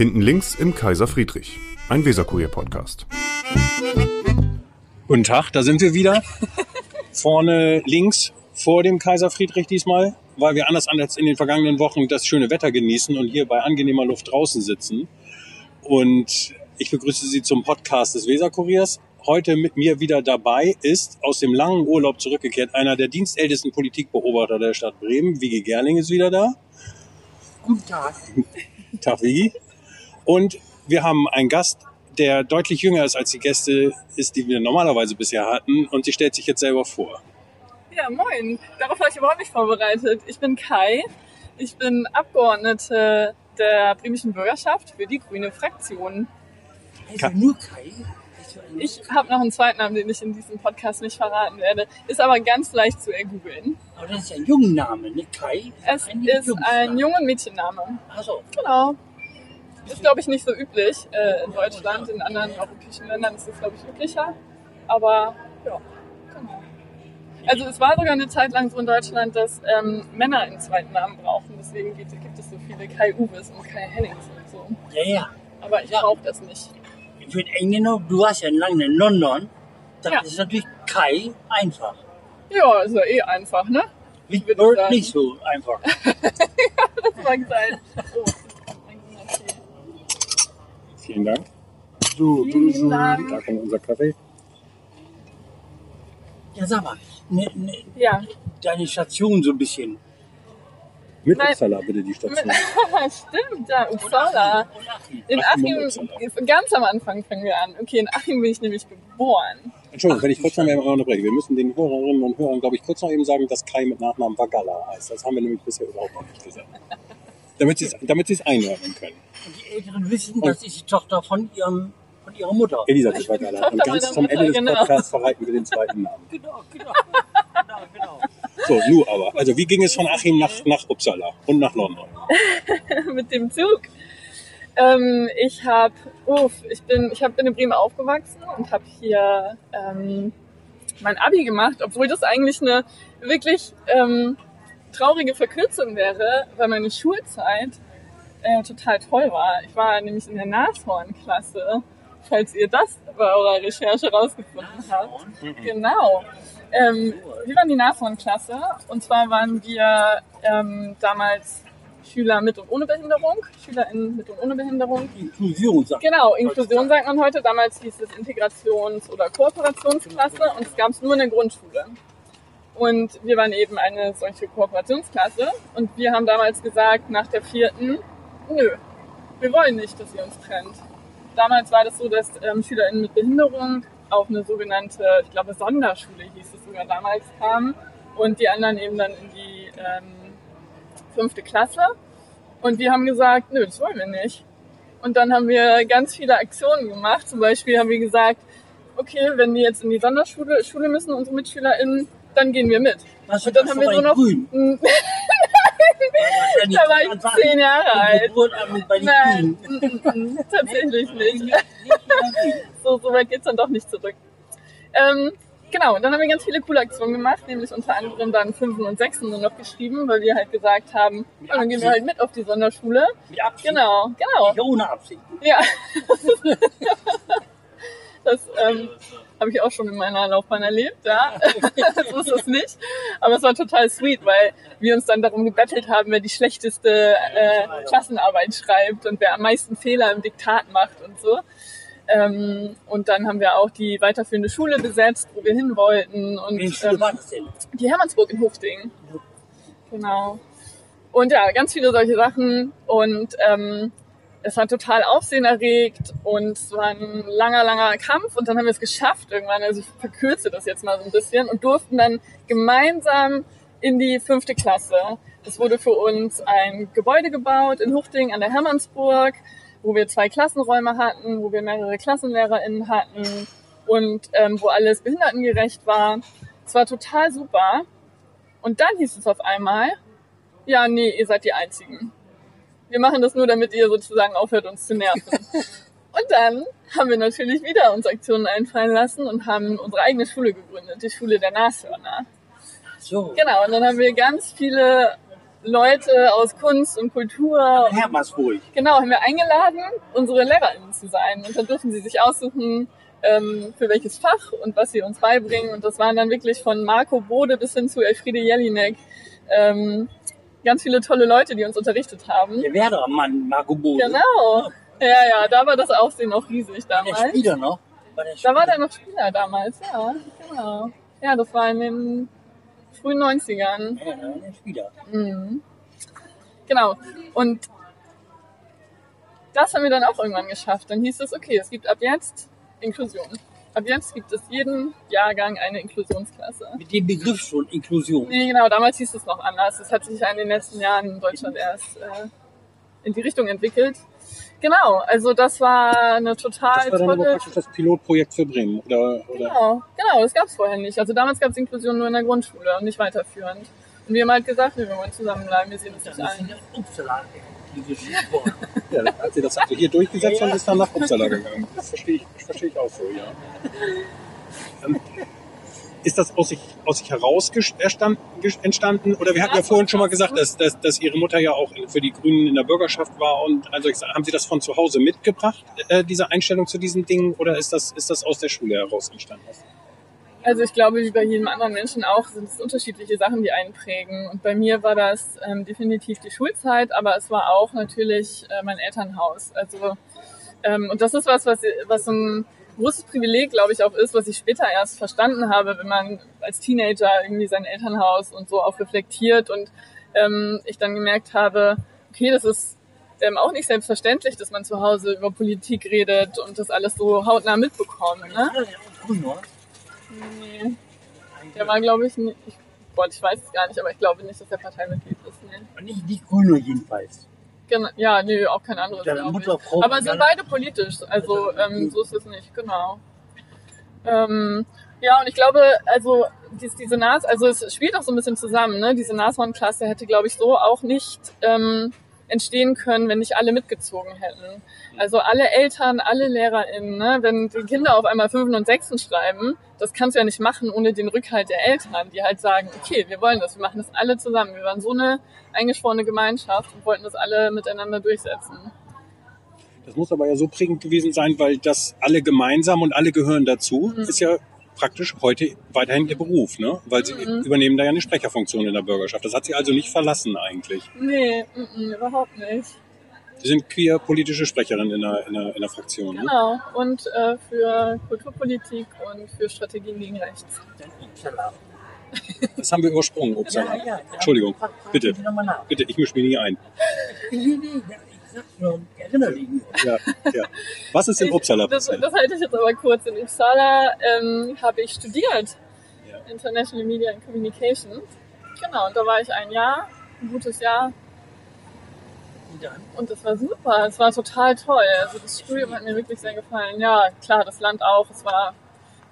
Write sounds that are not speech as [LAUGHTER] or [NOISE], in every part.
Hinten links im Kaiser Friedrich, ein Weserkurier-Podcast. Guten Tag, da sind wir wieder. Vorne links vor dem Kaiser Friedrich diesmal, weil wir anders als in den vergangenen Wochen das schöne Wetter genießen und hier bei angenehmer Luft draußen sitzen. Und ich begrüße Sie zum Podcast des Weserkuriers. Heute mit mir wieder dabei ist aus dem langen Urlaub zurückgekehrt einer der dienstältesten Politikbeobachter der Stadt Bremen. Wigi Gerling ist wieder da. Guten Tag. Tag, Wigi. Und wir haben einen Gast, der deutlich jünger ist als die Gäste ist, die wir normalerweise bisher hatten. Und sie stellt sich jetzt selber vor. Ja, moin. Darauf war ich überhaupt nicht vorbereitet. Ich bin Kai. Ich bin Abgeordnete der bremischen Bürgerschaft für die grüne Fraktion. Also nur Kai? Ich habe noch einen zweiten Namen, den ich in diesem Podcast nicht verraten werde. Ist aber ganz leicht zu ergoogeln. Aber das ist ja ein Jungenname, ne? Kai? Es ist ein Jung- und Mädchenname. Achso. Genau. Ist, glaube ich, nicht so üblich äh, in Deutschland. In anderen europäischen Ländern ist es, glaube ich, üblicher. Aber ja, genau. Also es war sogar eine Zeit lang so in Deutschland, dass ähm, Männer einen zweiten Namen brauchen. Deswegen gibt, gibt es so viele Kai Uwes und Kai Hennings und so. Ja, ja. Aber ich Ja. brauche das nicht. Für den Engländer, du warst ja lange in London. Da Ja. ist natürlich Kai einfach. Ja, ist ja eh einfach, ne? Mit ich Bird nicht so einfach. [LAUGHS] Das mag sein. Ein [LAUGHS] Tee. Vielen Dank. So, Vielen lieben Dank. Da kommt unser Kaffee. ja, sag mal, ne, ne, Ja, deine Station so ein bisschen. Mit Nein. Uppsala bitte die Station. [LAUGHS] stimmt, ja, Uppsala. In Achim ganz am Anfang fangen wir an. Okay, in Achim bin ich nämlich geboren. Entschuldigung, wenn ich kurz noch mal unterbreche. Wir müssen den Hörerinnen und Hörern, glaube ich, kurz noch eben sagen, dass Kai mit Nachnamen Vagala heißt. Das haben wir nämlich bisher überhaupt noch nicht gesagt. Damit sie es damit sie es einordnen können. Und die Älteren wissen, das ist die Tochter von, ihrem, von ihrer Mutter. Elisabeth Vagala. Und ganz zum Mutter, Ende des genau. Podcasts verraten wir den zweiten Namen. Genau, [LAUGHS] genau. genau, genau. So, nu aber. Also wie ging es von Achim nach, nach Uppsala und nach London? [LAUGHS] mit dem Zug. Ähm, ich habe, uff, ich bin, ich hab, bin in Bremen aufgewachsen und habe hier ähm, mein Abi gemacht, obwohl das eigentlich eine wirklich ähm, traurige Verkürzung wäre, weil meine Schulzeit äh, total toll war. Ich war nämlich in der Nashorn-Klasse, falls ihr das bei eurer Recherche rausgefunden habt. Genau. Ähm, wir waren die Nashorn-Klasse und zwar waren wir ähm, damals Schüler mit und ohne Behinderung, SchülerInnen mit und ohne Behinderung. Inklusion, sagt Genau, Inklusion sagt man heute. Damals hieß es Integrations- oder Kooperationsklasse und es gab es nur in der Grundschule. Und wir waren eben eine solche Kooperationsklasse und wir haben damals gesagt, nach der vierten, nö, wir wollen nicht, dass ihr uns trennt. Damals war das so, dass ähm, SchülerInnen mit Behinderung auf eine sogenannte, ich glaube Sonderschule hieß es sogar damals, kamen und die anderen eben dann in die ähm, fünfte Klasse. Und wir haben gesagt, nö, das wollen wir nicht. Und dann haben wir ganz viele Aktionen gemacht. Zum Beispiel haben wir gesagt, okay, wenn die jetzt in die Sonderschule Schule müssen, unsere MitschülerInnen, dann gehen wir mit. Was Und dann haben wir so noch, Grün. [LAUGHS] Da war ich zehn Jahre alt. Nein, [LAUGHS] mm, mm, mm, tatsächlich nicht. [LAUGHS] So, so weit geht's dann doch nicht zurück. Ähm, genau, und dann haben wir ganz viele coole Aktionen gemacht, nämlich unter anderem dann Fünfen und Sechsen nur noch geschrieben, weil wir halt gesagt haben, ja, dann gehen wir halt mit auf die Sonderschule. Mit Absicht. Genau, genau. Nicht ohne Absicht. Ja. Das ähm, habe ich auch schon in meiner Laufbahn erlebt, ja. [LAUGHS] so ist es nicht. Aber es war total sweet, weil wir uns dann darum gebettelt haben, wer die schlechteste äh, Klassenarbeit schreibt und wer am meisten Fehler im Diktat macht und so. Ähm, und dann haben wir auch die weiterführende Schule besetzt, wo wir hin wollten. Und ähm, die Hermannsburg in Hofding. Genau. Und ja, ganz viele solche Sachen. Und ähm, es war total aufsehenerregt und es war ein langer, langer Kampf. Und dann haben wir es geschafft irgendwann. Also ich verkürze das jetzt mal so ein bisschen und durften dann gemeinsam in die fünfte Klasse. Es wurde für uns ein Gebäude gebaut in Hufting an der Hermannsburg, wo wir zwei Klassenräume hatten, wo wir mehrere KlassenlehrerInnen hatten und ähm, wo alles behindertengerecht war. Es war total super. Und dann hieß es auf einmal, ja, nee, ihr seid die Einzigen. Wir machen das nur, damit ihr sozusagen aufhört, uns zu nerven. [LAUGHS] Und dann haben wir natürlich wieder uns Aktionen einfallen lassen und haben unsere eigene Schule gegründet, die Schule der Nashörner. So. Genau, und dann haben wir ganz viele Leute aus Kunst und Kultur. Hermersburg. Genau, haben wir eingeladen, unsere LehrerInnen zu sein. Und dann dürfen sie sich aussuchen, ähm, für welches Fach und was sie uns beibringen. Und das waren dann wirklich von Marco Bode bis hin zu Elfriede Jelinek. Ganz viele tolle Leute, die uns unterrichtet haben. Der Werdermann, Marco Bode. Genau. Ja, ja, da war das Aufsehen auch riesig Der damals. Spieler noch. War der Da war Spieler. der noch Spieler damals, ja, genau. Ja, das war in den frühen 90ern. Ja, der Spieler. Mhm. Genau. Und das haben wir dann auch irgendwann geschafft. Dann hieß es, okay, es gibt ab jetzt Inklusion. Ab jetzt gibt es jeden Jahrgang eine Inklusionsklasse. Mit dem Begriff schon Inklusion. Nee, genau, damals hieß es noch anders. Das hat sich ja in den letzten Jahren in Deutschland erst äh, in die Richtung entwickelt. Genau, also das war eine total Das war dann praktisch das Pilotprojekt für Bremen, oder? oder? Genau, genau, das gab es vorher nicht. Also damals gab es Inklusion nur in der Grundschule und nicht weiterführend. Und wir haben halt gesagt, wir wollen zusammenbleiben, wir sehen uns nicht ein. [LAUGHS] Ja, als ihr das also hier durchgesetzt habt, ist dann nach Uppsala gegangen. Das verstehe ich, das verstehe ich auch so, ja. Ähm, Ist das aus sich, aus sich heraus entstanden? Oder wir hatten ja vorhin schon mal gesagt, dass, dass, dass Ihre Mutter ja auch für die Grünen in der Bürgerschaft war. Und also haben Sie das von zu Hause mitgebracht, äh, diese Einstellung zu diesen Dingen? Oder ist das, ist das aus der Schule heraus entstanden? Also ich glaube, wie bei jedem anderen Menschen auch, sind es unterschiedliche Sachen, die einen prägen. Und bei mir war das ähm, definitiv die Schulzeit, aber es war auch natürlich äh, mein Elternhaus. Also ähm, und das ist was, was, was so ein großes Privileg, glaube ich, auch ist, was ich später erst verstanden habe, wenn man als Teenager irgendwie sein Elternhaus und so auch reflektiert und ähm, ich dann gemerkt habe, okay, das ist ähm, auch nicht selbstverständlich, dass man zu Hause über Politik redet und das alles so hautnah mitbekommt. Ne? Nee. Der war, glaube ich, nicht. Ich, ich weiß es gar nicht, aber ich glaube nicht, dass er Parteimitglied ist. Nee. Nicht, nicht grüner jedenfalls. Genau, ja, nee, auch kein anderes. Aber sind Banane. beide politisch, also ähm, so ist es nicht, genau. Ähm, ja, und ich glaube, also dies, diese Nas, also es spielt auch so ein bisschen zusammen, ne? Diese Nashorn-Klasse hätte, glaube ich, so auch nicht ähm, entstehen können, wenn nicht alle mitgezogen hätten. Also alle Eltern, alle LehrerInnen, ne? wenn die Kinder auf einmal Fünfen und Sechsen schreiben, das kannst du ja nicht machen ohne den Rückhalt der Eltern, die halt sagen, okay, wir wollen das, wir machen das alle zusammen. Wir waren so eine eingeschworene Gemeinschaft und wollten das alle miteinander durchsetzen. Das muss aber ja so prägend gewesen sein, weil das alle gemeinsam und alle gehören dazu, Mhm. ist ja praktisch heute weiterhin ihr Beruf, ne? Weil sie Mhm. übernehmen da ja eine Sprecherfunktion in der Bürgerschaft. Das hat sie also nicht verlassen eigentlich. Nee, mm, mm, überhaupt nicht. Sie sind queer politische Sprecherin in der, in der, in der Fraktion. Ne? Genau. Und äh, für Kulturpolitik und für Strategien gegen Rechts. Das haben wir übersprungen, Upsala. Ja, ja, ja. Entschuldigung, bitte. Bitte, ich mische mich nie ein. Nur. Ja, ja. Was ist in Ich- Uppsala Das, passiert? das halte ich jetzt aber kurz. In Uppsala ähm, habe ich studiert. Ja. International Media and Communication. Genau, und da war ich ein Jahr, ein gutes Jahr. Und das war super. Es war total toll. Also das Studium hat mir wirklich sehr gefallen. Ja, klar, das Land auch. Es war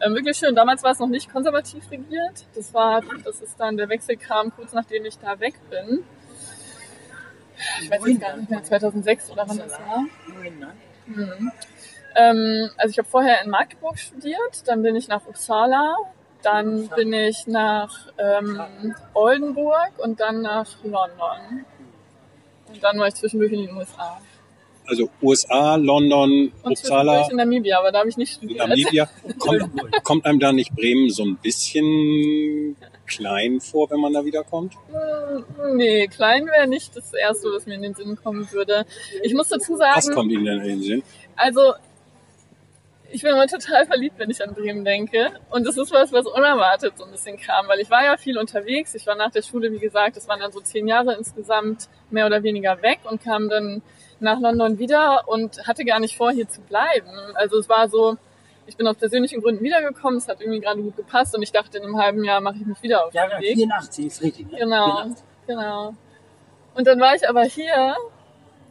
ähm, wirklich schön. Damals war es noch nicht konservativ regiert. Das war, das ist dann, der Wechsel kam kurz nachdem ich da weg bin. Ich weiß jetzt gar nicht mehr, 2006 oder wann das war. Nein, nein. Mhm. Ähm, also ich habe vorher in Magdeburg studiert, dann bin ich nach Uppsala, dann bin ich nach ähm, Oldenburg und dann nach London. Und dann war ich zwischendurch in den USA. Also USA, London, Und Uppsala, in Namibia, aber da habe ich nicht studiert. Namibia. [LAUGHS] Kommt, kommt einem da nicht Bremen so ein bisschen klein vor, wenn man da wiederkommt? Hm, Nee, klein wäre nicht das Erste, was mir in den Sinn kommen würde. Ich muss dazu Was sagen, kommt Ihnen denn in den Sinn? Also, ich bin immer total verliebt, wenn ich an Bremen denke. Und das ist was, was unerwartet so ein bisschen kam, weil ich war ja viel unterwegs. Ich war nach der Schule, wie gesagt, das waren dann so zehn Jahre insgesamt mehr oder weniger weg und kam dann nach London wieder und hatte gar nicht vor, hier zu bleiben. Also es war so, ich bin aus persönlichen Gründen wiedergekommen, es hat irgendwie gerade gut gepasst und ich dachte, in einem halben Jahr mache ich mich wieder auf Ja, den Weg. 84 ist richtig. Ne? Genau, 84. genau. Und dann war ich aber hier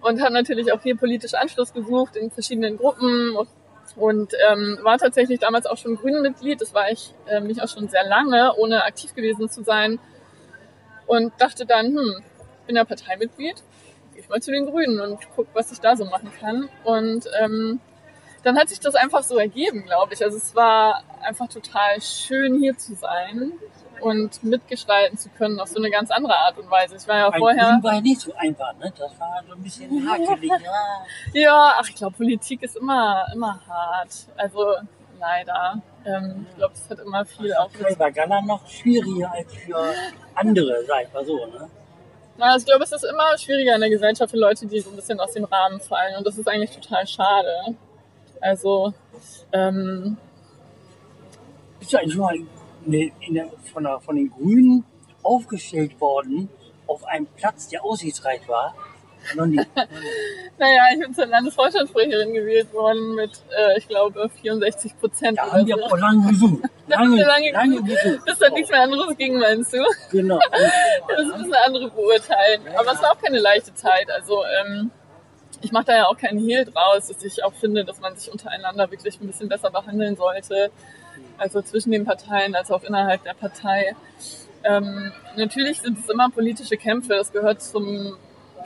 und habe natürlich auch hier politisch Anschluss gesucht in verschiedenen Gruppen und ähm, war tatsächlich damals auch schon Grünen-Mitglied. Das war ich ähm, nicht auch schon sehr lange, ohne aktiv gewesen zu sein. Und dachte dann, hm, bin ja Parteimitglied, gehe ich mal zu den Grünen und guck, was ich da so machen kann. Und ähm, dann hat sich das einfach so ergeben, glaube ich. Also es war einfach total schön hier zu sein. und mitgestalten zu können auf so eine ganz andere Art und Weise. Ich war ja Bei vorher. War ja nicht so einfach, ne? Das war so ein bisschen hakelig. Ja. Ja, ach, ich glaube, Politik ist immer, immer hart. Also leider. Ähm, ich glaube, es hat immer viel auch war Ghana noch schwieriger als für andere, sag ich mal so, ne? Na, ich glaube, es ist immer schwieriger in der Gesellschaft für Leute, die so ein bisschen aus dem Rahmen fallen. Und das ist eigentlich total schade. Also, ähm, Bist du eigentlich schon mal in in der, von, der, von den Grünen aufgestellt worden auf einem Platz, der aussichtsreich war? Noch nie. [LAUGHS] naja, ich bin zur Landesvorstandssprecherin gewählt worden mit, äh, ich glaube, 64 Prozent Da haben wir so. auch lange gesucht. Da haben Lange, wir [LAUGHS] lange lange gesucht, bis dann nichts mehr anderes ging, meinst du? Genau. [LAUGHS] Das ist ein bisschen andere beurteilen. Aber es war auch keine leichte Zeit. Also ähm, ich mache da ja auch keinen Hehl draus, dass ich auch finde, dass man sich untereinander wirklich ein bisschen besser behandeln sollte. Also zwischen den Parteien, als auch innerhalb der Partei. Ähm, natürlich sind es immer politische Kämpfe. Das gehört zum,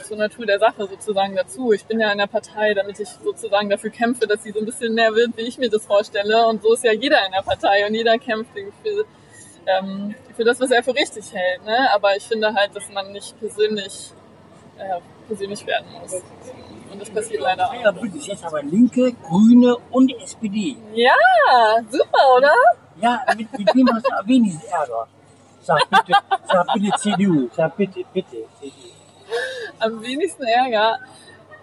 zur Natur der Sache sozusagen dazu. Ich bin ja in der Partei, damit ich sozusagen dafür kämpfe, dass sie so ein bisschen mehr wird, wie ich mir das vorstelle. Und so ist ja jeder in der Partei und jeder kämpft für ähm, für das, was er für richtig hält. Ne? Aber ich finde halt, dass man nicht persönlich, äh, persönlich werden muss. Und das passiert leider auch. Ja, Bündnis. Jetzt aber Linke, Grüne und SPD. Ja, super, oder? Ja, mit, mit wem hast du am wenigsten Ärger? Sag bitte, sag bitte CDU. Sag bitte, bitte CDU. Am wenigsten Ärger.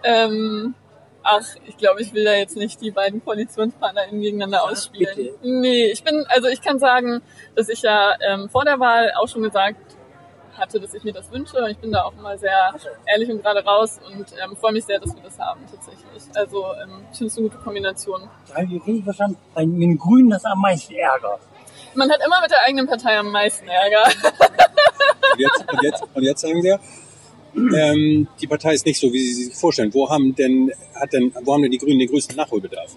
Ähm, ach, ich glaube, ich will da jetzt nicht die beiden KoalitionspartnerInnen gegeneinander ausspielen. bitte. Nee, ich bin, also ich kann sagen, dass ich ja ähm, vor der Wahl auch schon gesagt hatte, dass ich mir das wünsche. Und ich bin da auch immer sehr ehrlich und gerade raus und ähm, freue mich sehr, dass wir das haben tatsächlich. Also ähm, ich finde es eine gute Kombination. Da habe ich richtig verstanden. Bei den Grünen das am meisten Ärger. Man hat immer mit der eigenen Partei am meisten Ärger. Und jetzt, und jetzt, und jetzt sagen wir, ähm, die Partei ist nicht so, wie Sie sich vorstellen. Wo haben denn, hat denn, wo haben denn die Grünen den größten Nachholbedarf?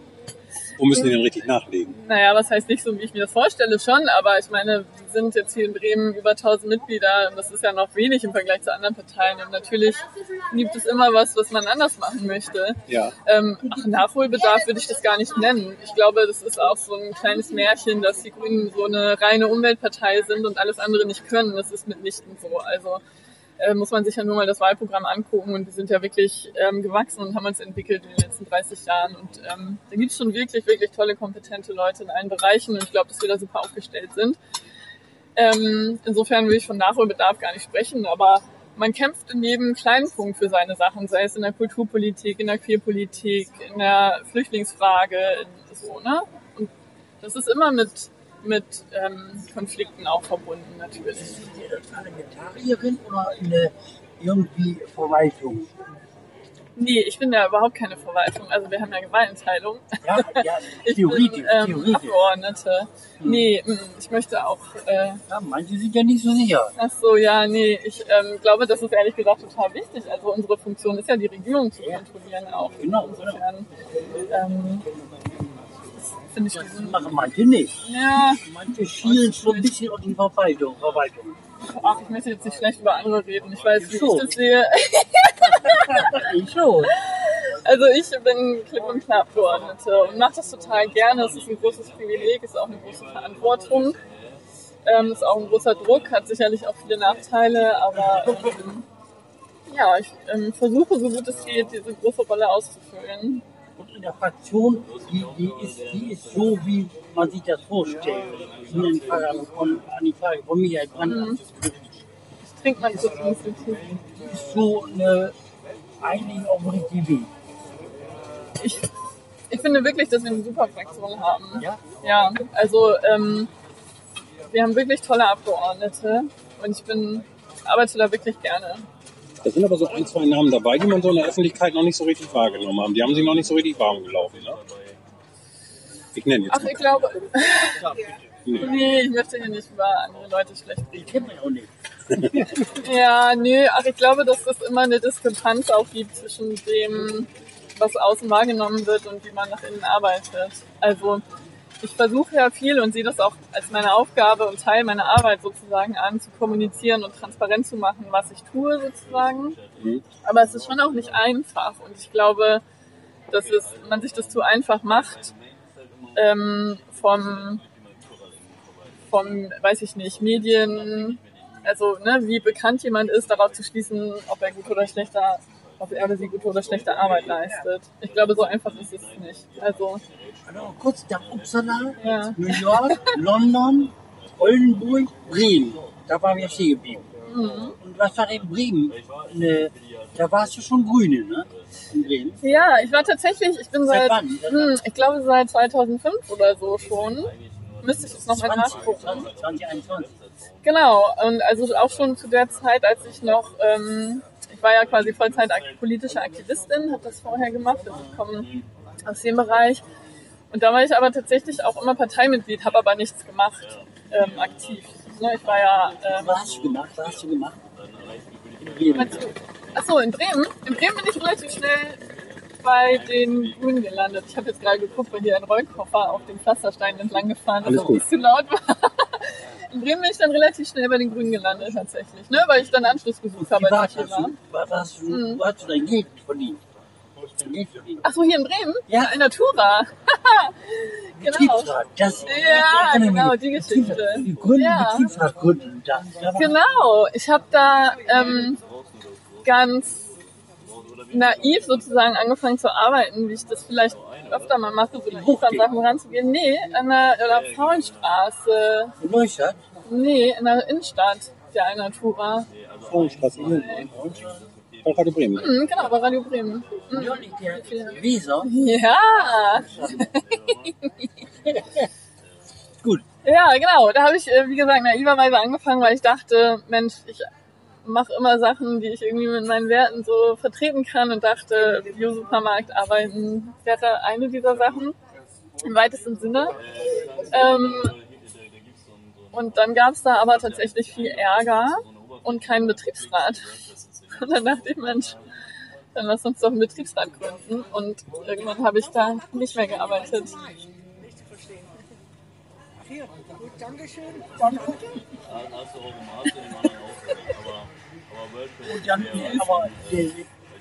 Wo müssen die denn richtig nachlegen? Naja, was heißt nicht so, wie ich mir das vorstelle, schon, aber ich meine, wir sind jetzt hier in Bremen über 1000 Mitglieder und das ist ja noch wenig im Vergleich zu anderen Parteien und natürlich gibt es immer was, was man anders machen möchte. Ja. Ähm, ach, Nachholbedarf würde ich das gar nicht nennen. Ich glaube, das ist auch so ein kleines Märchen, dass die Grünen so eine reine Umweltpartei sind und alles andere nicht können. Das ist mitnichten so. Also äh, muss man sich ja nur mal das Wahlprogramm angucken und wir sind ja wirklich ähm, gewachsen und haben uns entwickelt in den letzten 30 Jahren und ähm, da gibt es schon wirklich, wirklich tolle, kompetente Leute in allen Bereichen und ich glaube, dass wir da super aufgestellt sind. Ähm, insofern will ich von Nachholbedarf gar nicht sprechen, aber man kämpft in jedem kleinen Punkt für seine Sachen, sei es in der Kulturpolitik, in der Queerpolitik, in der Flüchtlingsfrage, in so, ne? Und das ist immer mit, mit ähm, Konflikten auch verbunden, natürlich. Ist die äh, Parlamentarierin oder eine irgendwie Verwaltung? Nee, ich bin ja überhaupt keine Verwaltung. Also wir haben ja Gewaltenteilung. Ja, ja [LAUGHS] Ich theoretisch, bin ähm, theoretisch. Abgeordnete. Nee, mm, ich möchte auch... Äh, Ja, manche sind ja nicht so sicher. ach so, ja, nee, ich ähm, glaube, das ist ehrlich gesagt total wichtig. Also unsere Funktion ist ja, die Regierung zu kontrollieren auch. Genau, Insofern ähm, finde ich... Das machen manche nicht. Ja, Manche schielen schon ein bisschen auf die Verwaltung. Verwaltung. ach, ich möchte jetzt nicht schlecht über andere reden. Ich weiß, wie So. ich das sehe. [LAUGHS] Ich schon. Also ich bin klipp und klar Abgeordnete und mache das total gerne. Es ist ein großes Privileg, ist auch eine große Verantwortung. Ähm, ist auch ein großer Druck, hat sicherlich auch viele Nachteile, aber ähm, ja, ich ähm, versuche so gut es geht, diese große Rolle auszufüllen. Und in der Fraktion, die, die, ist, die ist so, wie man sich das vorstellt. An die Frage von, die Frage von Michael Brandt. Mhm. Ich trinke mal ein bisschen Tee. Die ist so eine, eigentlich dem richtigen Weg. Ich, ich finde wirklich, dass wir eine super Fraktion haben. Ja? Ja, also ähm, wir haben wirklich tolle Abgeordnete und ich bin arbeite da wirklich gerne. Da sind aber so ein, zwei Namen dabei, die man so in der Öffentlichkeit noch nicht so richtig wahrgenommen haben. Die haben sich noch nicht so richtig warm gelaufen. Ne? Ich nenne jetzt Ach, ich glaube, [LAUGHS] Nee. nee, ich möchte hier nicht über andere Leute schlecht Die reden. kennt man ja auch nicht. [LAUGHS] [LAUGHS] Ja, nö, ach, ich glaube, dass es immer eine Diskrepanz auch gibt zwischen dem, was außen wahrgenommen wird und wie man nach innen arbeitet. Also ich versuche ja viel und sehe das auch als meine Aufgabe und Teil meiner Arbeit sozusagen an, zu kommunizieren und transparent zu machen, was ich tue sozusagen. Mhm. Aber es ist schon auch nicht einfach und ich glaube, dass es, man sich das zu einfach macht, ähm, vom vom, weiß ich nicht, Medien, also ne, wie bekannt jemand ist, darauf zu schließen, ob er gut oder schlechter, ob er oder sie gute oder schlechte Arbeit leistet. Ich glaube, so einfach ist es nicht. Also, Also kurz nach Uppsala, ja. New York, London, Oldenburg, Bremen. Da waren wir stehen geblieben. Mhm. Und was war in Bremen? Ne, da warst du schon Grüne, ne? In Bremen. Ja, ich war tatsächlich, ich bin Seit seit, hm, ich glaube seit 2005 oder so schon. Müsste ich jetzt nochmal 20, nachgucken. 20, 2021. Genau, und also auch schon zu der Zeit, als ich noch, ähm, ich war ja quasi Vollzeit politische Aktivistin, habe das vorher gemacht, also ich komme aus dem Bereich. Und da war ich aber tatsächlich auch immer Parteimitglied, habe aber nichts gemacht, ähm, aktiv. Ne, ich war ja, ähm, Was hast du gemacht? Was hast du gemacht? Achso, in Bremen? In Bremen bin ich relativ schnell bei den Grünen gelandet. Ich habe jetzt gerade geguckt, weil hier ein Rollkoffer auf dem Pflasterstein entlang gefahren ist, gut. es zu laut war. In Bremen bin ich dann relativ schnell bei den Grünen gelandet tatsächlich, ne? weil ich dann Anschluss gesucht habe, als ich hier war. Was hast du, Mhm. wo hast du dein Geld verdient? Verdient? Achso, hier in Bremen? Ja. In Natura. [LAUGHS] genau. Betriebsrat. Das, Ja, genau, die Geschichte. Die Gründen, Ja. Betriebsrat gründen. Da, da Genau, ich habe da ähm, ganz naiv sozusagen angefangen zu arbeiten, wie ich das vielleicht öfter mal mache, so naiv an Sachen ranzugehen. Nee, an der, an der Frauenstraße. In Neustadt. Nee, in der Innenstadt der Alnatura. Frauenstraße hier. Bei Radio Bremen. Mhm, genau, bei Radio Bremen. Mhm. Weser. Ja, [LAUGHS] Gut. ja, genau. Da habe ich, äh, wie gesagt, naiverweise angefangen, weil ich dachte, Mensch, ich mache immer Sachen, die ich irgendwie mit meinen Werten so vertreten kann und dachte, Bio-Supermarkt arbeiten wäre eine dieser Sachen im weitesten Sinne. Ähm, und dann gab es da aber tatsächlich viel Ärger und keinen Betriebsrat. Und dann dachte ich, Mensch, dann lass uns doch einen Betriebsrat gründen. Und irgendwann habe ich da nicht mehr gearbeitet. Und dann, aber der,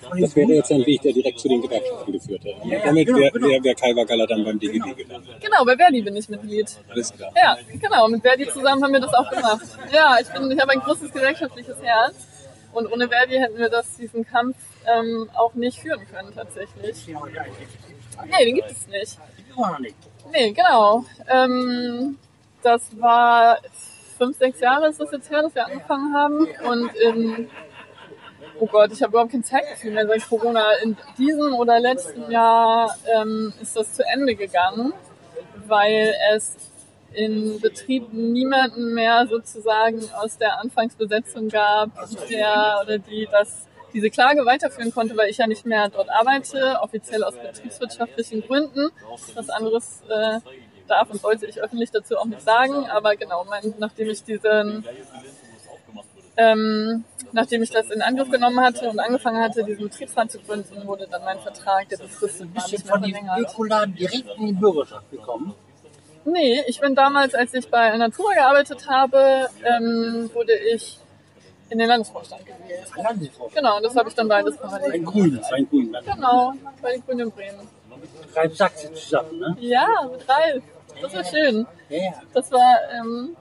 von den Das wäre jetzt ein Weg, der direkt zu den Gewerkschaften geführt hätte. Ja, ja, Damit genau, wäre genau. wär, wär Kai Wagalla dann beim DGB gelandet. Genau, bei Verdi bin ich Mitglied. Alles klar. Ja, genau. Mit Verdi zusammen haben wir das auch gemacht. Ja, ich bin, ich habe ein großes gesellschaftliches Herz. Und ohne Verdi hätten wir das, diesen Kampf ähm, auch nicht führen können, tatsächlich. Nee, den gibt es nicht. Nee, genau. Ähm, das war fünf, sechs Jahre ist das jetzt her, dass wir angefangen haben. Und in, oh Gott, ich habe überhaupt kein Zeitgefühl mehr seit Corona. In diesem oder letzten Jahr ähm, ist das zu Ende gegangen, weil es in Betrieben niemanden mehr sozusagen aus der Anfangsbesetzung gab, der oder die das diese Klage weiterführen konnte, weil ich ja nicht mehr dort arbeite, offiziell aus betriebswirtschaftlichen Gründen. Was anderes äh, darf und sollte ich öffentlich dazu auch nicht sagen, aber genau, mein, nachdem ich diesen ähm, nachdem ich das in Angriff genommen hatte und angefangen hatte, diesen Betriebsrat zu gründen, wurde dann mein Vertrag, der befristet war, nicht mehr von den verlängert. Ökoladen direkt in die Bürgerschaft gekommen? Nee, ich bin damals, als ich bei Natura gearbeitet habe, ähm, wurde ich in den Landesvorstand gewählt. Landesvorstand. Genau, und das habe ich dann beides Ein parallel. Grün, ein Grün. Genau, bei den Grünen in Bremen. Ralf Sachse zusammen, ne? Ja, mit Ralf. Das war schön. Das war ähm,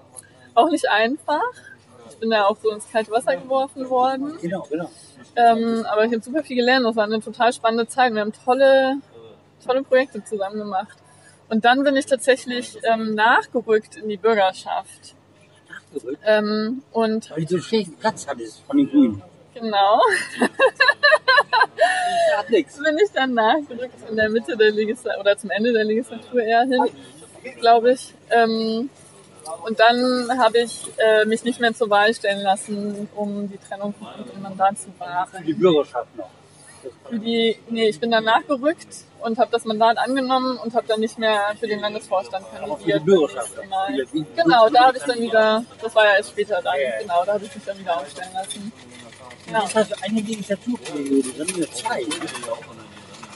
auch nicht einfach. Ich bin ja auch so ins kalte Wasser geworfen worden. Genau, genau. Ähm, aber ich habe super viel gelernt. Das war eine total spannende Zeit. Wir haben tolle, tolle Projekte zusammen gemacht. Und dann bin ich tatsächlich ähm, nachgerückt in die Bürgerschaft. Nachgerückt. Ähm, und Weil du so schlechten Platz hattest von den Grünen. genau, bin ich dann nachgerückt in der Mitte der Legislatur oder zum Ende der Legislatur eher hin, glaube ich. Ähm, und dann habe ich äh, mich nicht mehr zur Wahl stellen lassen, um die Trennung von und Mandat zu wahren. Die Bürgerschaft noch. Für die, nee, ich bin dann nachgerückt und habe das Mandat angenommen und habe dann nicht mehr für den Landesvorstand Aber für die kandidiert. Genau, wie- da habe ich dann wieder, das war ja erst später dann, Ja, ja. genau, da habe ich mich dann wieder aufstellen lassen. Ja. Das heißt, eine Legislaturperiode, zwei.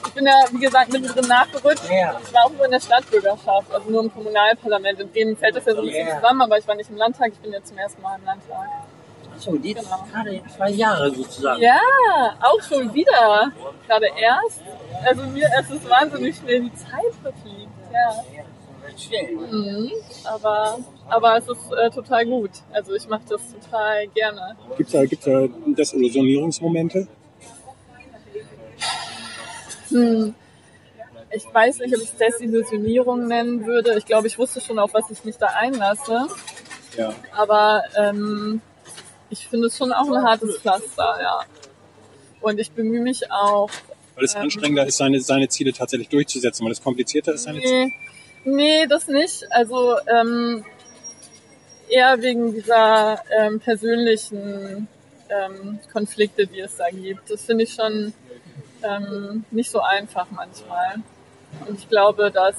Ich bin ja, wie gesagt, mittendrin nachgerückt. Ja. Ich war auch nur in der Stadtbürgerschaft, also nur im Kommunalparlament. In Bremen fällt das ja so ein bisschen Ja. zusammen, aber ich war nicht im Landtag, ich bin jetzt zum ersten Mal im Landtag. Achso, jetzt Genau. gerade zwei Jahre sozusagen. Ja, auch schon wieder. Gerade erst. Also mir, es ist wahnsinnig schnell die Zeit verfliegt. Ja. Schnell. Mhm. Aber, aber es ist äh, total gut. Also ich mache das total gerne. Gibt es da, gibt's da Desillusionierungsmomente? Hm. Ich weiß nicht, ob ich es Desillusionierung nennen würde. Ich glaube, ich wusste schon, auf was ich mich da einlasse. Ja. Aber ähm, ich finde es schon auch ein hartes Pflaster, ja. Und ich bemühe mich auch. Weil es Ähm. anstrengender ist, seine, seine Ziele tatsächlich durchzusetzen, weil es komplizierter ist, seine Ziele. Nee, nee, das nicht. Also ähm, eher wegen dieser ähm, persönlichen ähm, Konflikte, die es da gibt. Das finde ich schon ähm, nicht so einfach manchmal. Und ich glaube, dass,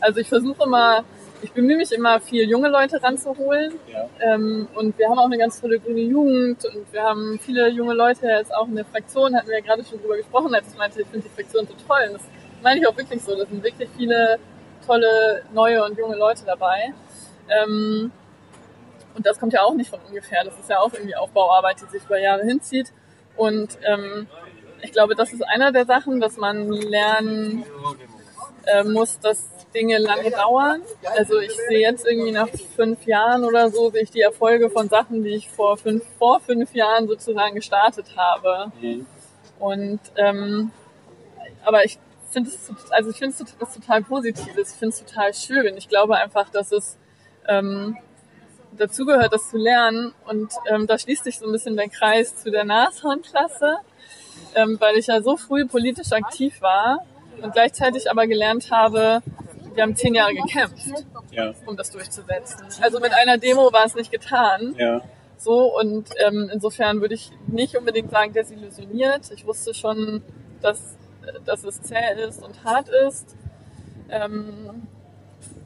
also ich versuche immer, ich bemühe mich immer, viel junge Leute ranzuholen. Ja. Ähm, und wir haben auch eine ganz tolle grüne Jugend und wir haben viele junge Leute jetzt auch in der Fraktion, hatten wir ja gerade schon drüber gesprochen, als ich meinte, ich finde die Fraktion so toll. Und das meine ich auch wirklich so. Das sind wirklich viele tolle neue und junge Leute dabei. Ähm, und das kommt ja auch nicht von ungefähr. Das ist ja auch irgendwie Aufbauarbeit, die sich über Jahre hinzieht. Und ähm, ich glaube, das ist einer der Sachen, dass man lernen äh, muss, dass Dinge lange dauern. Also ich sehe jetzt irgendwie nach fünf Jahren oder so, sehe ich die Erfolge von Sachen, die ich vor fünf, vor fünf Jahren sozusagen gestartet habe. Mhm. Und ähm, aber ich finde es, also ich finde es tot- total Positives. Ich finde es total schön. Ich glaube einfach, dass es ähm, dazugehört, das zu lernen. Und ähm, da schließt sich so ein bisschen der Kreis zu der Nashorn-Klasse, ähm, weil ich ja so früh politisch aktiv war und gleichzeitig aber gelernt habe, wir haben zehn Jahre gekämpft, Ja. um das durchzusetzen. Also mit einer Demo war es nicht getan. Ja. So und ähm, insofern würde ich nicht unbedingt sagen desillusioniert. Ich wusste schon, dass, dass es zäh ist und hart ist. Ähm,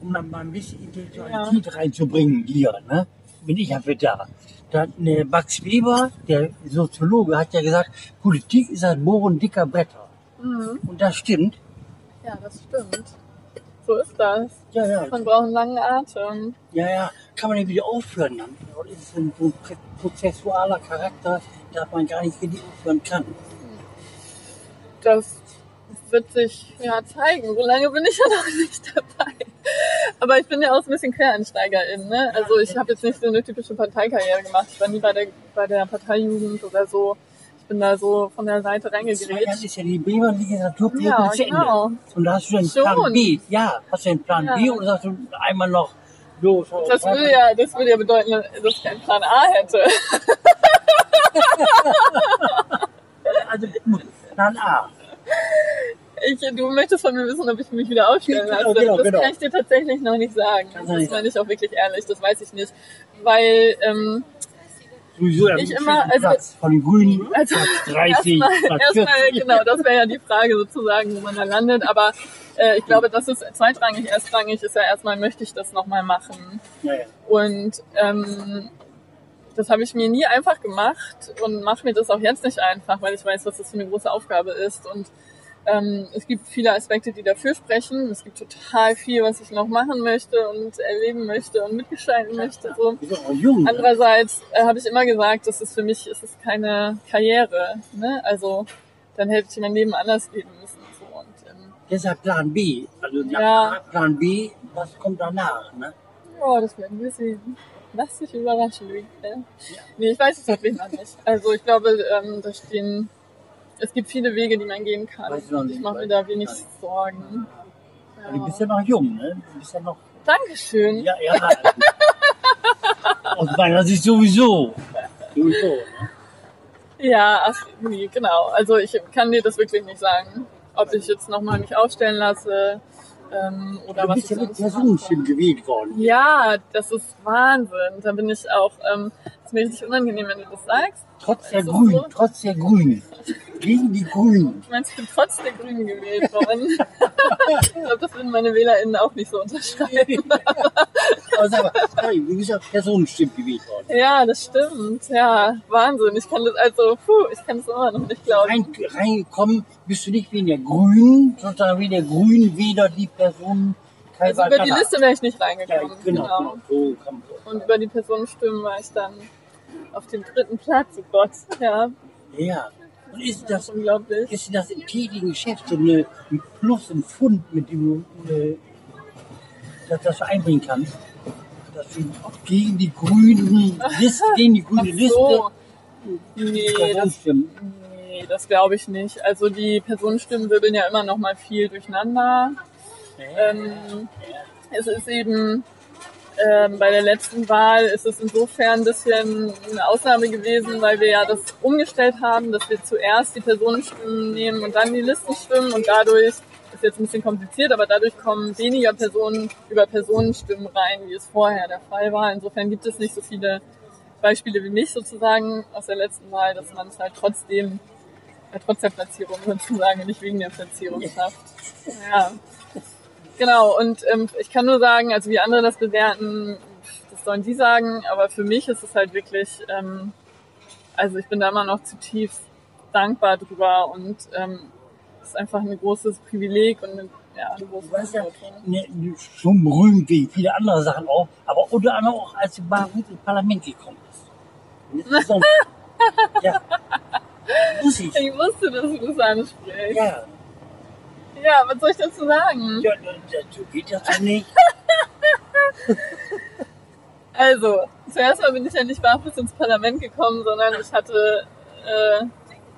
um dann mal ein bisschen Intelligentität reinzubringen hier, ne? bin ich ja für da. Da, ne, Max Weber, der Soziologe, hat ja gesagt, Politik ist ein Bohren dicker Bretter. Mhm. Und das stimmt. Ja, das stimmt. So ist das. Ja, ja, Man braucht einen langen Atem. ja, ja. Kann man nicht wieder aufhören dann. Das ist ein, so ein prozessualer Charakter, dass man gar nicht richtig aufhören kann. Das wird sich ja zeigen. So lange bin ich ja noch nicht dabei. Aber ich bin ja auch so ein bisschen Quereinsteigerin. Ne? Also ich habe jetzt nicht so eine typische Parteikarriere gemacht. Ich war nie bei der, bei der Parteijugend oder so. Ich bin da so von der Seite Jahren reingegrätscht. ist ja die Weber-Legislaturperiode Ja, zu Ende. genau. Und da hast du einen Schon. Plan B. Ja, hast du einen Plan Ja. B oder sagst du einmal noch los? Das würde ja, das würde ja bedeuten, dass ich keinen Plan A hätte. [LAUGHS] Also Plan A. Ich, du möchtest von mir wissen, ob ich mich wieder aufstellen Genau, lasse. genau, das genau. kann ich dir tatsächlich noch nicht sagen. Das nicht meine ich auch wirklich ehrlich, das weiß ich nicht. Weil, ähm, Am Ich immer, also- Platz von Grünen, [LAUGHS] also Platz 30, erstmal, Platz erstmal, 40. genau, das wäre ja die Frage sozusagen, wo man da landet. Aber äh, ich glaube, das ist zweitrangig. Erstrangig ist ja erstmal, möchte ich das nochmal machen. Ja, ja. Und ähm, das habe ich mir nie einfach gemacht und mache mir das auch jetzt nicht einfach, weil ich weiß, was das für eine große Aufgabe ist. Und ähm, es gibt viele Aspekte, die dafür sprechen. Es gibt total viel, was ich noch machen möchte und erleben möchte und mitgestalten möchte. So. Ne? Andererseits äh, habe ich immer gesagt, das ist für mich ist es keine Karriere. Ne? Also dann hätte ich mein Leben anders leben müssen. So. Und, ähm, Deshalb Plan B. Also Ja. Plan B, was kommt danach? Ne? Ja, das werden wir sehen. Lass dich überraschen, Luke. Nee, ich weiß es wirklich noch nicht. Also ich glaube, ähm, da stehen, es gibt viele Wege, die man gehen kann. Weiß ich noch nicht. ich mache mir da wenig Sorgen. Du bist ja noch jung, ne? Du bist ja noch. Dankeschön. Ja, ja. Aus meiner Sicht sowieso. Sowieso. Ne? Ja, ach, nee, genau. Also ich kann dir das wirklich nicht sagen, ob ich jetzt nochmal mich aufstellen lasse ähm, oder Du was bist ich ja mit. Personenstimmen gewählt worden. Ja, das ist Wahnsinn. Da bin ich auch, ähm, ist mir richtig unangenehm, wenn du das sagst. Trotz der Grünen, so? trotz der Grünen. Gegen die Grünen. Ich meine, ich bin trotz der Grünen gewählt worden. [LAUGHS] ich glaube, das würden meine WählerInnen auch nicht so unterschreiben. [LAUGHS] Aber sag mal, sorry, du bist ja Personenstimmen gewählt worden. ja, das stimmt. Ja, Wahnsinn. Ich kann das also, puh, ich kann das immer noch nicht glauben. Rein, reingekommen bist du nicht wie in der Grünen, sondern wie der Grünen weder die Person Also über die Liste wäre ich nicht Ja, reingekommen. genau, genau. So Und über die Personenstimmen war ich dann auf dem dritten Platz. Oh Gott, ja, Ja. Und ist das das, ist unglaublich. ist das im tätigen Geschäft so eine, ein Plus, ein Pfund, mit dem du äh, dass das einbringen kannst. Dass du gegen die grünen Liste, [LAUGHS] gegen die grüne Liste So. Nee, das, nee, das glaube ich nicht. Also die Personenstimmen wirbeln ja immer noch mal viel durcheinander. Ähm, es ist eben ähm, bei der letzten Wahl ist es insofern ein bisschen eine Ausnahme gewesen, weil wir ja das umgestellt haben, dass wir zuerst die Personenstimmen nehmen und dann die Listenstimmen und dadurch ist jetzt ein bisschen kompliziert, aber dadurch kommen weniger Personen über Personenstimmen rein, wie es vorher der Fall war. Insofern gibt es nicht so viele Beispiele wie mich sozusagen aus der letzten Wahl, dass man es halt trotzdem, äh, trotz der Platzierung sozusagen, nicht wegen der Platzierung schafft. Ja. Genau, und ähm, ich kann nur sagen, also wie andere das bewerten, das sollen die sagen, aber für mich ist es halt wirklich, ähm, also ich bin da immer noch zutiefst dankbar drüber und ähm, es ist einfach ein großes Privileg und eine, ja, eine große weißt ja, ne, schon berühmt wie viele andere Sachen auch, aber unter anderem auch, als du Barut ins Parlament gekommen bist. [LAUGHS] Ja. Muss ich. Ich wusste, dass du das ansprichst. Ja. Ja, was soll ich dazu sagen? ja, dazu geht das ja nicht. [LAUGHS] Also, zuerst mal bin ich ja nicht barfuß ins Parlament gekommen, sondern ich hatte äh,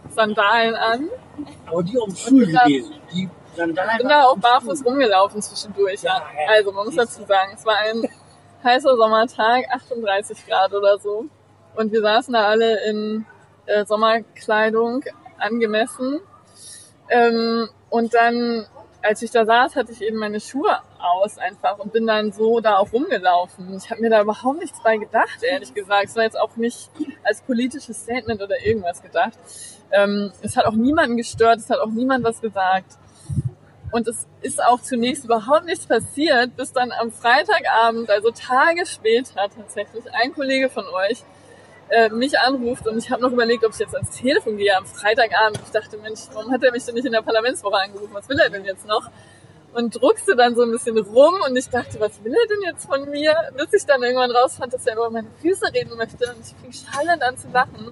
Sandalen an. Aber die um dann- gewesen. Die Sandalen Ich bin da auch barfuß rumgelaufen zwischendurch. Ja, ja. Also, man muss dazu sagen, es war ein [LAUGHS] heißer Sommertag, 38 Grad oder so. Und wir saßen da alle in äh, Sommerkleidung angemessen. Ähm, und dann, als ich da saß, hatte ich eben meine Schuhe aus einfach und bin dann so da auch rumgelaufen. Ich habe mir da überhaupt nichts bei gedacht, ehrlich gesagt. Es war jetzt auch nicht als politisches Statement oder irgendwas gedacht. Ähm, es hat auch niemanden gestört, es hat auch niemand was gesagt. Und es ist auch zunächst überhaupt nichts passiert, bis dann am Freitagabend, also Tage später tatsächlich, ein Kollege von euch äh, mich anruft und ich habe noch überlegt, ob ich jetzt ans Telefon gehe am Freitagabend. Ich dachte, Mensch, warum hat er mich denn nicht in der Parlamentswoche angerufen? Was will er denn jetzt noch? Und druckste dann so ein bisschen rum und ich dachte, was will er denn jetzt von mir? Bis ich dann irgendwann rausfand, dass er über meine Füße reden möchte und ich fing schallend an zu lachen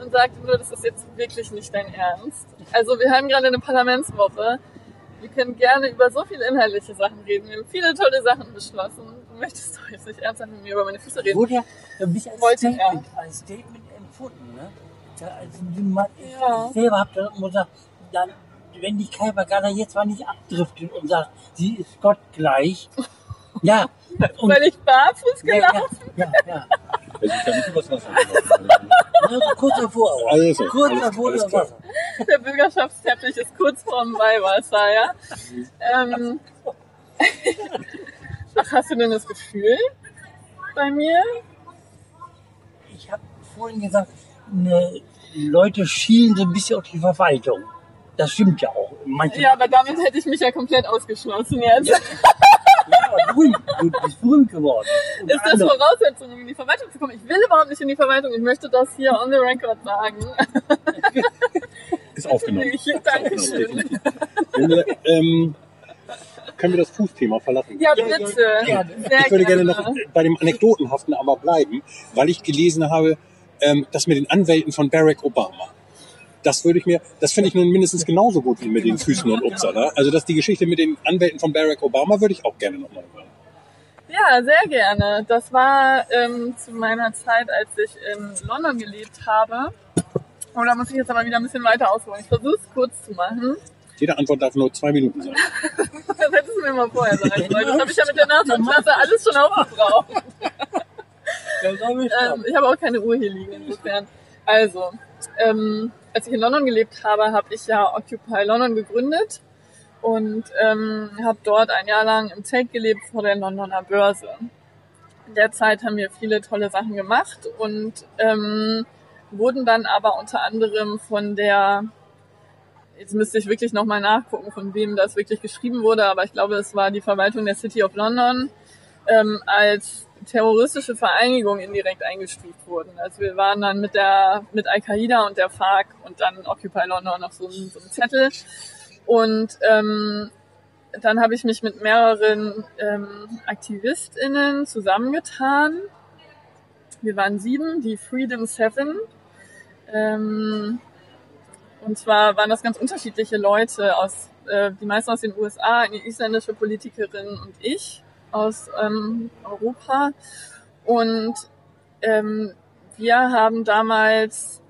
und sagte nur, das ist jetzt wirklich nicht dein Ernst. Also wir haben gerade eine Parlamentswoche. Wir können gerne über so viele inhaltliche Sachen reden. Wir haben viele tolle Sachen beschlossen. Du möchtest doch jetzt nicht ernsthaft mit mir über meine Füße reden. Wurde ja für mich als Wollte Statement, als Statement empfunden. Ne? Ja, also, du mal, Ja. Ich selber habe dann immer gesagt, dann, wenn die Kaisergarde jetzt mal nicht abdriftet und sagt, sie ist Gott gleich. [LAUGHS] Ja. Und, Weil ich barfuß ja, gelaufen ja, ja, ja. Er ist ja nicht übers Wasser gelaufen. ja. so kurz davor. Also, kurz alles- davor alles. Wasser. [LAUGHS] Der Bürgerschaftsteppich ist kurz vorm Weihwasser, ja. Ähm, [LAUGHS] ach, hast du denn das Gefühl bei mir? Ich habe vorhin gesagt, ne, Leute schielen so ein bisschen auf die Verwaltung. Das stimmt ja auch. Manche Ja, aber damit hätte ich mich ja komplett ausgeschlossen jetzt. Ja, aber berühmt. Du bist berühmt geworden. Und Ist das andere- Voraussetzung, um in die Verwaltung zu kommen? Ich will überhaupt nicht in die Verwaltung. Ich möchte das hier on the record sagen. Ist aufgenommen. Dankeschön. Können wir das Fußthema verlassen? Ja, Ja, ja, bitte. Sehr Ich würde gerne noch bei dem Anekdotenhaften aber bleiben, weil ich gelesen habe, ähm, das mit den Anwälten von Barack Obama. Das würde ich mir, das finde ich nun mindestens genauso gut wie mit den Füßen und Uppsala. Also dass die Geschichte mit den Anwälten von Barack Obama würde ich auch gerne nochmal hören. Ja, sehr gerne. Das war ähm, zu meiner Zeit, als ich in London gelebt habe. Und da muss ich jetzt aber wieder ein bisschen weiter ausholen. Ich versuche es kurz zu machen. Jede Antwort darf nur zwei Minuten sein. [LAUGHS] Das hättest du mir mal vorher sagen sollen. Das habe ich ja mit der Nachschulklasse alles schon aufgebraucht. [LAUGHS] Hab ich Ähm, ich habe auch keine Uhr hier liegen, insofern. Also, ähm, als ich in London gelebt habe, habe ich ja Occupy London gegründet und ähm, habe dort ein Jahr lang im Zelt gelebt vor der Londoner Börse. In der Zeit haben wir viele tolle Sachen gemacht und ähm, wurden dann aber unter anderem von der, jetzt müsste ich wirklich nochmal nachgucken, von wem das wirklich geschrieben wurde, aber ich glaube, es war die Verwaltung der City of London, ähm, als terroristische Vereinigung indirekt eingestuft wurden. Also wir waren dann mit der mit Al-Qaida und der FARC und dann Occupy London noch so ein, so ein Zettel. Und ähm, dann habe ich mich mit mehreren ähm, AktivistInnen zusammengetan. Wir waren sieben, die Freedom Seven. Ähm, und zwar waren das ganz unterschiedliche Leute aus, äh, die meisten aus den USA, eine isländische Politikerin und ich. aus ähm, Europa. Und ähm, wir haben damals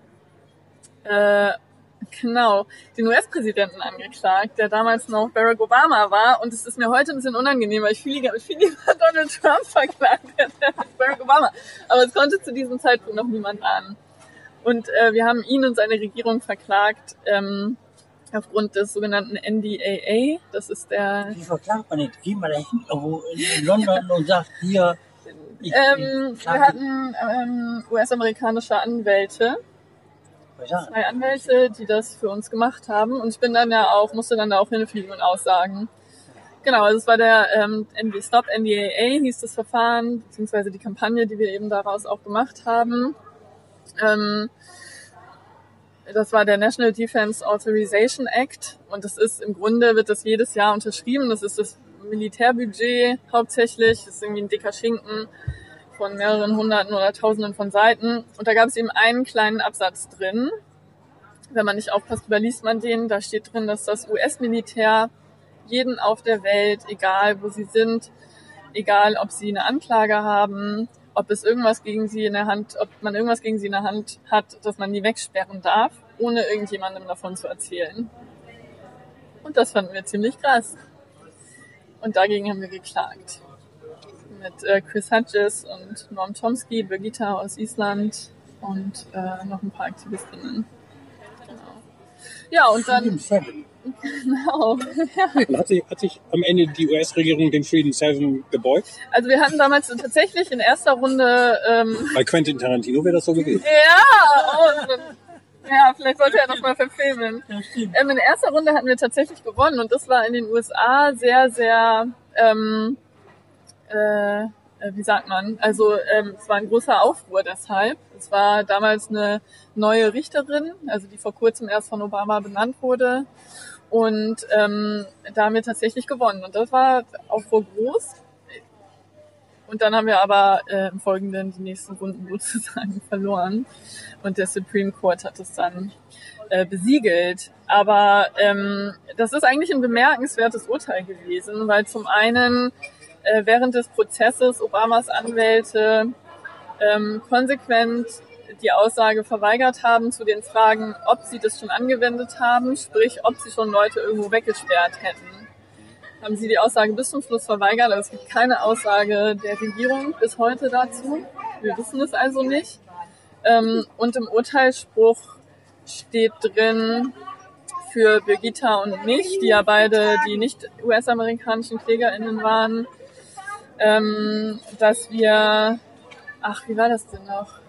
äh, genau den US-Präsidenten angeklagt, der damals noch Barack Obama war. Und es ist mir heute ein bisschen unangenehm, weil ich viel lieber, viel lieber Donald Trump verklagt hätte als Barack Obama. Aber es konnte zu diesem Zeitpunkt noch niemand ahnen. Und äh, wir haben ihn und seine Regierung verklagt ähm, aufgrund des sogenannten NDAA. Das ist der Wie verklagt man jetzt? Geht man da hin, irgendwo in London und sagt, hier, ich, Ähm, ich wir hatten ähm, US-amerikanische Anwälte, zwei Anwälte, die das für uns gemacht haben. Und ich bin dann ja auch, musste dann da auch hinfliegen und aussagen. Genau, also es war der ähm, Stop NDAA hieß das Verfahren, beziehungsweise die Kampagne, die wir eben daraus auch gemacht haben. Ähm, das war der National Defense Authorization Act und das ist im Grunde wird das jedes Jahr unterschrieben. Das ist das Militärbudget hauptsächlich. Das ist irgendwie ein dicker Schinken von mehreren hunderten oder tausenden von Seiten. Und da gab es eben einen kleinen Absatz drin. Wenn man nicht aufpasst, überliest man den. Da steht drin, dass das US-Militär jeden auf der Welt, egal wo sie sind, egal ob sie eine Anklage haben, ob es irgendwas gegen sie in der Hand, ob man irgendwas gegen sie in der Hand hat, dass man die wegsperren darf, ohne irgendjemandem davon zu erzählen. Und das fanden wir ziemlich krass. Und dagegen haben wir geklagt. Mit äh, Chris Hudges und Norm Chomsky, Birgitta aus Island und äh, noch ein paar Aktivistinnen. Genau. Ja, und dann. Genau. Und hat sich, hat sich am Ende die US-Regierung den Freedom Seven gebeugt? Also wir hatten damals tatsächlich in erster Runde, ähm, Bei Quentin Tarantino wäre das so gewesen. ja, oh, ja, vielleicht sollte er das mal verfilmen. Ja. Ähm, in erster Runde hatten wir tatsächlich gewonnen und das war in den USA sehr, sehr, ähm, äh, äh, wie sagt man, also ähm, es war ein großer Aufruhr deshalb. Es war damals eine neue Richterin, also die vor kurzem erst von Obama benannt wurde und ähm, da haben wir tatsächlich gewonnen und das war Aufruhr groß. Und dann haben wir aber äh, im Folgenden die nächsten Runden [LAUGHS] sozusagen verloren. Und der Supreme Court hat es dann äh, besiegelt. Aber ähm, das ist eigentlich ein bemerkenswertes Urteil gewesen, weil zum einen äh, während des Prozesses Obamas Anwälte ähm, konsequent die Aussage verweigert haben zu den Fragen, ob sie das schon angewendet haben, sprich, ob sie schon Leute irgendwo weggesperrt hätten haben sie die Aussage bis zum Schluss verweigert. Also es gibt keine Aussage der Regierung bis heute dazu. Wir wissen es also nicht. Ähm, und im Urteilsspruch steht drin für Birgitta und mich, die ja beide die nicht US-amerikanischen KlägerInnen waren, ähm, dass wir, ach, wie war das denn noch?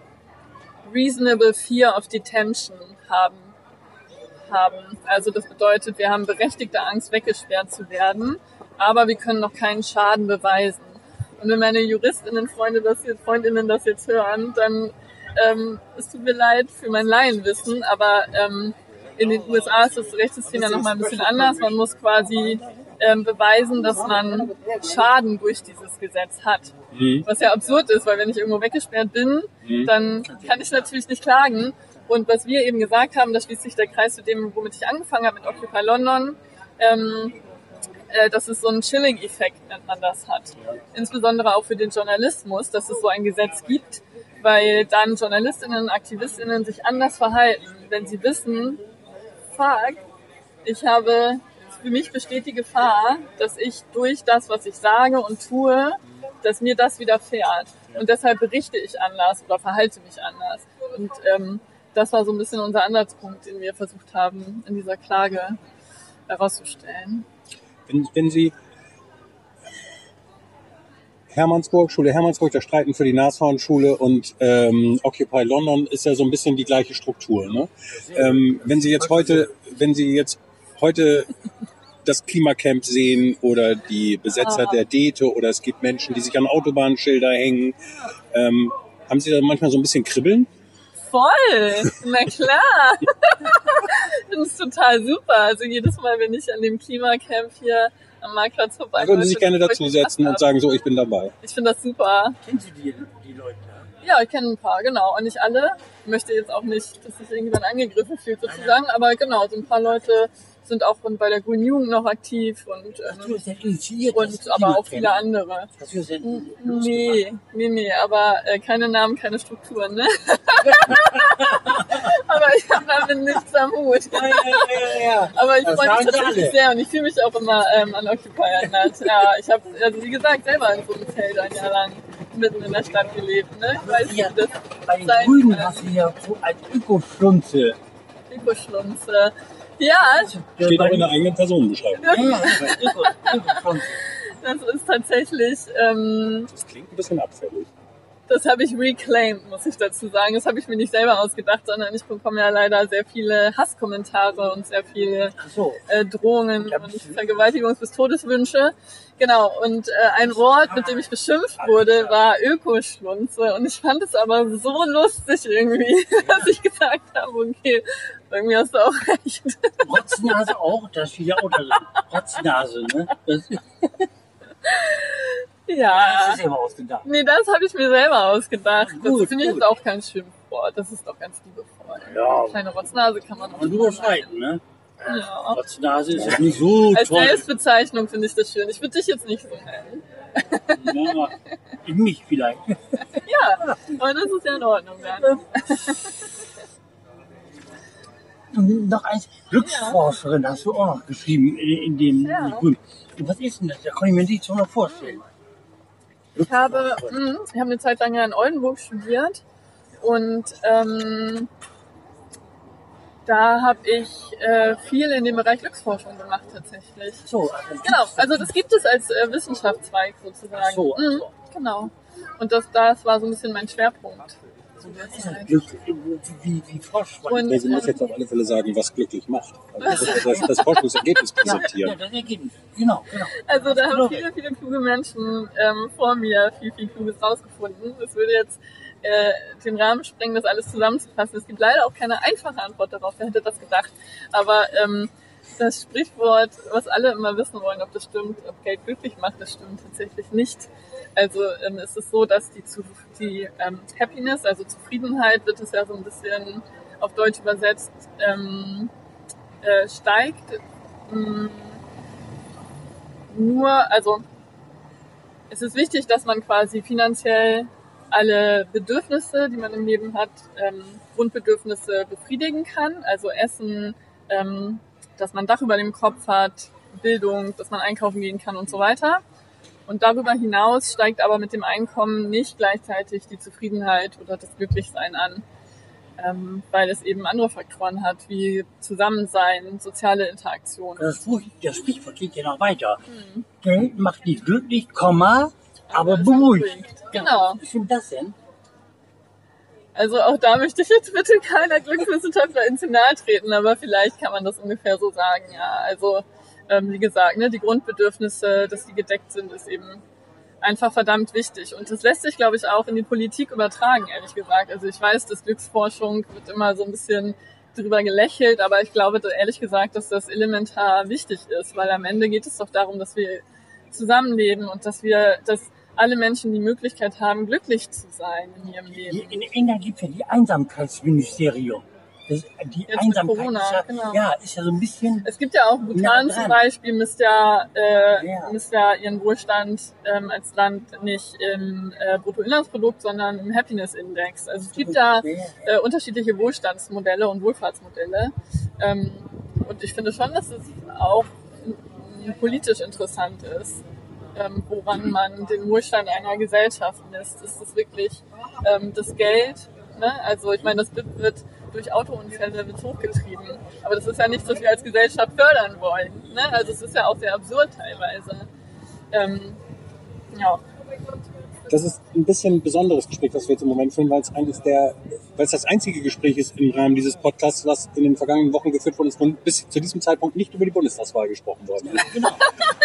Reasonable Fear of Detention haben haben. Also das bedeutet, wir haben berechtigte Angst, weggesperrt zu werden, aber wir können noch keinen Schaden beweisen. Und wenn meine JuristInnen-Freunde das jetzt, Freundinnen das jetzt hören, dann ähm, es tut mir leid für mein Laienwissen, aber ähm, in den USA ist das Rechtssystem ja nochmal ein bisschen anders. Man muss quasi ähm, beweisen, dass man Schaden durch dieses Gesetz hat. Mhm. Was ja absurd ist, weil wenn ich irgendwo weggesperrt bin, dann kann ich natürlich nicht klagen. Und was wir eben gesagt haben, da schließt sich der Kreis zu dem, womit ich angefangen habe mit Occupy London, ähm, äh, dass es so einen Chilling-Effekt, nennt man das, hat. Insbesondere auch für den Journalismus, dass es so ein Gesetz gibt, weil dann Journalistinnen und Aktivistinnen sich anders verhalten, wenn sie wissen, fuck, ich habe, für mich besteht die Gefahr, dass ich durch das, was ich sage und tue, dass mir das widerfährt. Und deshalb berichte ich anders oder verhalte mich anders. Und ähm, das war so ein bisschen unser Ansatzpunkt, den wir versucht haben, in dieser Klage herauszustellen. Wenn, wenn Sie Hermannsburg, Schule Hermannsburg, der Streiten für die Nashornschule und ähm, Occupy London ist ja so ein bisschen die gleiche Struktur. Ne? Ähm, wenn Sie jetzt heute, wenn Sie jetzt heute das Klimacamp sehen oder die Besetzer der Dete oder es gibt Menschen, die sich an Autobahnschilder hängen, ähm, haben Sie da manchmal so ein bisschen Kribbeln? Voll! Na klar! [LAUGHS] das ist total super. Also jedes Mal, wenn ich an dem Klimacamp hier am Marktplatz vorbei würden Sie sich gerne dazu setzen und sagen, so, ich bin dabei. Ich finde das super. Kennen Sie die, die Leute? Ja, ich kenne ein paar, genau. Und nicht alle. Ich möchte jetzt auch nicht, dass sich irgendjemand angegriffen fühlt sozusagen. Aber genau, so ein paar Leute sind auch bei der Grünen Jugend noch aktiv und, ähm, und aber auch viele andere. Hast du das denn Nee, nee, nee, aber äh, keine Namen, keine Strukturen, ne? [LAUGHS] aber ich habe damit nichts am Hut. Ja, ja, ja. Aber ich freue mich tatsächlich sehr und ich fühle mich auch immer ähm, an Occupy erinnert. Ja, ich habe, also wie gesagt, selber in so einem Zelt ein Jahr lang mitten in der Stadt gelebt. Ne? Ich weiß, Ja, das Bei den Grünen hast du ja so als Ökoschlunze. Ökoschlunze. Ja, Steht auch in der eigenen Personenbeschreibung. Das ist tatsächlich, ähm, Das klingt ein bisschen abfällig. das habe ich reclaimed, muss ich dazu sagen. Das habe ich mir nicht selber ausgedacht, sondern ich bekomme ja leider sehr viele Hasskommentare und sehr viele so. äh, Drohungen Ja, und. Vergewaltigungs- bis Todeswünsche. Genau, und äh, ein Wort, mit dem ich beschimpft wurde, war Ökoschlunze. Und ich fand es aber so lustig irgendwie, [LAUGHS] dass ich gesagt habe, okay, irgendwie hast du auch [LAUGHS] recht. Rotznase auch, das steht ja auch. Rotznase, ne? Das, das Ja. ist selber ausgedacht. Nee, das habe ich mir selber ausgedacht. Gut, das finde ich jetzt auch kein Schimpfwort. Das ist doch ganz liebevoll. Ja. Kleine Rotznase kann man noch Und du streiten, ne? Ja. Rotznase ist jetzt nicht so Als toll. Selbstbezeichnung finde ich das schön. Ich würde dich jetzt nicht so nennen. Ja, mich vielleicht. [LAUGHS] Ja, aber das ist ja in Ordnung dann. Und noch eins, Glücksforscherin hast du auch noch geschrieben in, in dem Ja. Grün. Was ist denn das? Da kann ich mir nicht so noch vorstellen. Ich habe, mh, ich habe eine Zeit lang ja in Oldenburg studiert und ähm, da habe ich äh, viel in dem Bereich Glücksforschung gemacht tatsächlich. So, also Genau, also das gibt es als äh, Wissenschaftszweig sozusagen. Ach so, ach Mhm, genau. Und das, das war so ein bisschen mein Schwerpunkt. Was ist das Zeit. Glück? Wie, wie man? Und, Sie muss jetzt auf alle Fälle sagen, was glücklich macht. Also das, das, das Forschungsergebnis ja, ja, präsentieren. das Ergebnis. Genau, genau. Also da haben viele, viele kluge Menschen ähm, vor mir viel, viel Kluges rausgefunden. Es würde jetzt äh, den Rahmen sprengen, das alles zusammenzufassen. Es gibt leider auch keine einfache Antwort darauf. Wer hätte das gedacht? Aber ähm, das Sprichwort, was alle immer wissen wollen, ob das stimmt, ob Geld glücklich macht, das stimmt tatsächlich nicht. Also ähm, es ist so, dass die, zu, die ähm, Happiness, also Zufriedenheit, wird es ja so ein bisschen auf Deutsch übersetzt, ähm, äh, steigt. Mm, nur, also es ist wichtig, dass man quasi finanziell alle Bedürfnisse, die man im Leben hat, ähm, Grundbedürfnisse befriedigen kann. Also Essen, ähm, dass man Dach über dem Kopf hat, Bildung, dass man einkaufen gehen kann und so weiter. Und darüber hinaus steigt aber mit dem Einkommen nicht gleichzeitig die Zufriedenheit oder das Glücklichsein an, ähm, weil es eben andere Faktoren hat, wie Zusammensein, soziale Interaktion. Das, das Sprichwort geht ja noch weiter. Geld macht nicht glücklich, Komma, aber beruhigt. Genau. Wie stimmt das denn? Also auch da möchte ich jetzt bitte keiner Glückswissenschaftler ins Nahe treten, aber vielleicht kann man das ungefähr so sagen, ja. Also ähm, wie gesagt, ne, die Grundbedürfnisse, dass die gedeckt sind, ist eben einfach verdammt wichtig. Und das lässt sich, glaube ich, auch in die Politik übertragen, ehrlich gesagt. Also ich weiß, dass Glücksforschung wird immer so ein bisschen drüber gelächelt, aber ich glaube ehrlich gesagt, dass das elementar wichtig ist, weil am Ende geht es doch darum, dass wir zusammenleben und dass wir, dass alle Menschen die Möglichkeit haben, glücklich zu sein in ihrem Leben. In England gibt es ja die Einsamkeitsministerium. Das, die mit Einsamkeit Corona, ist, ja, genau. ja, ist ja so ein bisschen. Es gibt ja auch Bhutan Ja, zum. Beispiel, misst ja, äh, Ja. misst ja ihren Wohlstand ähm, als Land nicht im äh, Bruttoinlandsprodukt, sondern im Happiness Index. Also es gibt da äh, unterschiedliche Wohlstandsmodelle und Wohlfahrtsmodelle. Ähm, und ich finde schon, dass es auch politisch interessant ist, ähm, woran man den Wohlstand einer Gesellschaft misst. Ist es wirklich ähm, das Geld? Ne? Also ich meine, das BIP wird durch Autounfälle wird's hochgetrieben. Aber das ist ja nichts, was wir als Gesellschaft fördern wollen. Ne? Also es ist ja auch sehr absurd teilweise. Ähm, ja. Das ist ein bisschen ein besonderes Gespräch, was wir jetzt im Moment führen, weil es eines der, weil es das einzige Gespräch ist im Rahmen dieses Podcasts, was in den vergangenen Wochen geführt worden ist und bis zu diesem Zeitpunkt nicht über die Bundestagswahl gesprochen worden ist. [LAUGHS]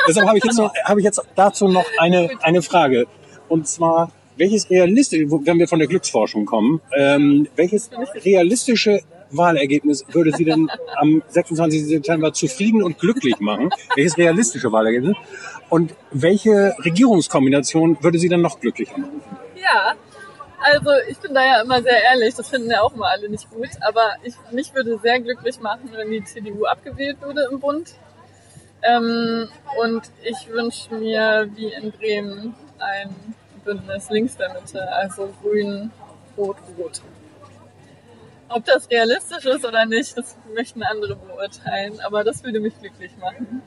Deshalb habe ich jetzt noch, habe ich jetzt dazu noch eine, eine Frage. Und zwar, welches realistische, wenn wir von der Glücksforschung kommen, ähm, welches realistische Wahlergebnis würde Sie denn am 26. September zufrieden und glücklich machen? Welches realistische Wahlergebnis? Und welche Regierungskombination würde Sie dann noch glücklicher machen? Ja, Also ich bin da ja immer sehr ehrlich, das finden ja auch immer alle nicht gut, aber ich, mich würde sehr glücklich machen, wenn die CDU abgewählt würde im Bund. Ähm, und ich wünsche mir wie in Bremen ein Bündnis links der Mitte, also grün, rot, rot. Ob das realistisch ist oder nicht, das möchten andere beurteilen, aber das würde mich glücklich machen.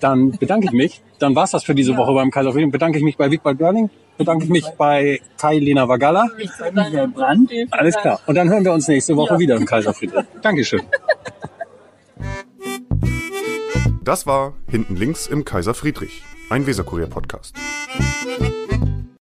Dann bedanke ich mich. Dann war's das für diese Woche beim Kaiser Friedrich. Bedanke ich mich bei Wigbald Görling. Bedanke ich mich bei Kai Lena Vagalla. Ich bei Michael Brandt. Vielen, vielen Alles klar. Und dann hören wir uns nächste Woche Ja. wieder im Kaiser Friedrich. Dankeschön. Das war Hinten links im Kaiser Friedrich, ein Weserkurier-Podcast.